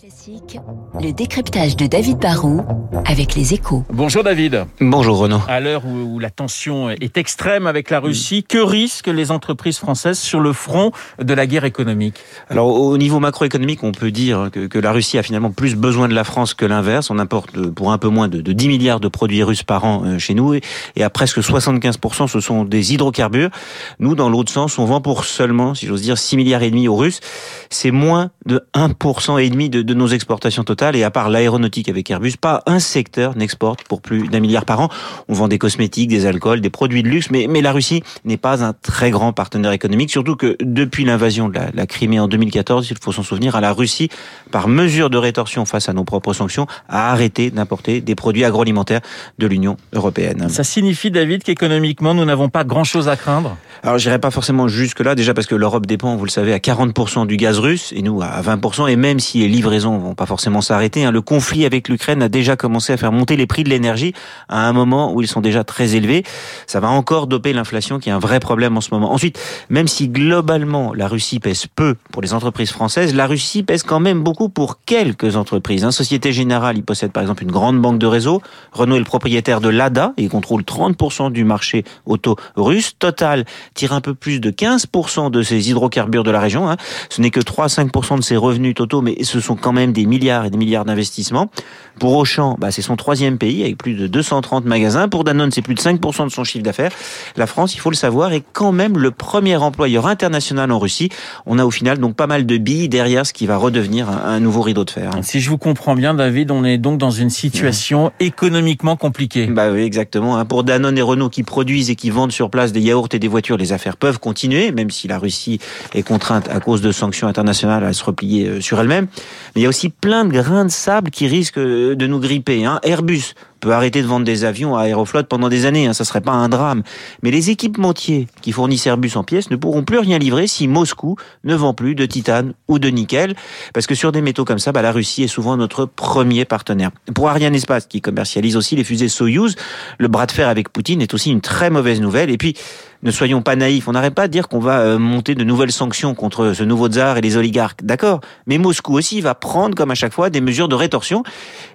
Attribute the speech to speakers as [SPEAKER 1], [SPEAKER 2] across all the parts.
[SPEAKER 1] Classique, le décryptage de David Barrault avec les échos.
[SPEAKER 2] Bonjour David.
[SPEAKER 3] Bonjour Renaud.
[SPEAKER 2] À l'heure où, la tension est extrême avec la Russie, que risquent les entreprises françaises sur le front de la guerre économique?
[SPEAKER 3] Alors au niveau macroéconomique, on peut dire que, la Russie a finalement plus besoin de la France que l'inverse. On importe pour un peu moins de, 10 milliards de produits russes par an euh, chez nous et, et à presque 75% ce sont des hydrocarbures. Nous, dans l'autre sens, on vend pour seulement, si j'ose dire, 6 milliards et demi aux Russes. C'est moins de 1% et demi de de nos exportations totales et à part l'aéronautique avec Airbus, pas un secteur n'exporte pour plus d'un milliard par an. On vend des cosmétiques, des alcools, des produits de luxe, mais, mais la Russie n'est pas un très grand partenaire économique, surtout que depuis l'invasion de la, la Crimée en 2014, il faut s'en souvenir, à la Russie, par mesure de rétorsion face à nos propres sanctions, a arrêté d'importer des produits agroalimentaires de l'Union européenne.
[SPEAKER 2] Ça signifie, David, qu'économiquement, nous n'avons pas grand-chose à craindre?
[SPEAKER 3] Alors, j'irai pas forcément jusque-là, déjà parce que l'Europe dépend, vous le savez, à 40% du gaz russe, et nous à 20%, et même si les livraisons raisons vont pas forcément s'arrêter. Hein. Le conflit avec l'Ukraine a déjà commencé à faire monter les prix de l'énergie à un moment où ils sont déjà très élevés. Ça va encore doper l'inflation qui est un vrai problème en ce moment. Ensuite, même si globalement la Russie pèse peu pour les entreprises françaises, la Russie pèse quand même beaucoup pour quelques entreprises. Hein. Société Générale, il possède par exemple une grande banque de réseau. Renault est le propriétaire de l'ADA et il contrôle 30% du marché auto russe. Total tire un peu plus de 15% de ses hydrocarbures de la région. Hein. Ce n'est que 3-5% de ses revenus totaux, mais ce sont quand même des milliards et des milliards d'investissements. Pour Auchan, bah, c'est son troisième pays avec plus de 230 magasins. Pour Danone, c'est plus de 5% de son chiffre d'affaires. La France, il faut le savoir, est quand même le premier employeur international en Russie. On a au final donc pas mal de billes derrière ce qui va redevenir un, nouveau rideau de fer.
[SPEAKER 2] Si je vous comprends bien, David, on est donc dans une situation économiquement compliquée.
[SPEAKER 3] Bah oui, exactement. Hein. Pour Danone et Renault qui produisent et qui vendent sur place des yaourts et des voitures, les affaires peuvent continuer, même si la Russie est contrainte à cause de sanctions internationales à se replier euh, sur elle-même il y a aussi plein de grains de sable qui risquent de nous gripper. Hein. Airbus peut arrêter de vendre des avions à Aeroflot pendant des années, hein, ça serait pas un drame. Mais les équipementiers qui fournissent Airbus en pièces ne pourront plus rien livrer si Moscou ne vend plus de titane ou de nickel, parce que sur des métaux comme ça, bah, la Russie est souvent notre premier partenaire. Pour Ariane Espace, qui commercialise aussi les fusées Soyuz, le bras de fer avec Poutine est aussi une très mauvaise nouvelle. Et puis, ne soyons pas naïfs, on n'arrête pas de dire qu'on va euh, monter de nouvelles sanctions contre ce nouveau tsar et les oligarques, d'accord Mais Moscou aussi va prendre, comme à chaque fois, des mesures de rétorsion.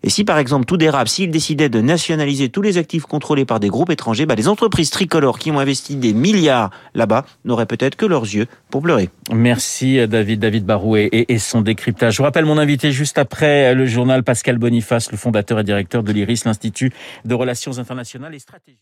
[SPEAKER 3] Et si par exemple tout dérape, s'il décidait de nationaliser tous les actifs contrôlés par des groupes étrangers, bah, les entreprises tricolores qui ont investi des milliards là-bas n'auraient peut-être que leurs yeux pour pleurer.
[SPEAKER 2] Merci David, David Barou et, et son décryptage. Je vous rappelle mon invité juste après le journal Pascal Boniface, le fondateur et directeur de l'IRIS, l'Institut de Relations Internationales et Stratégiques.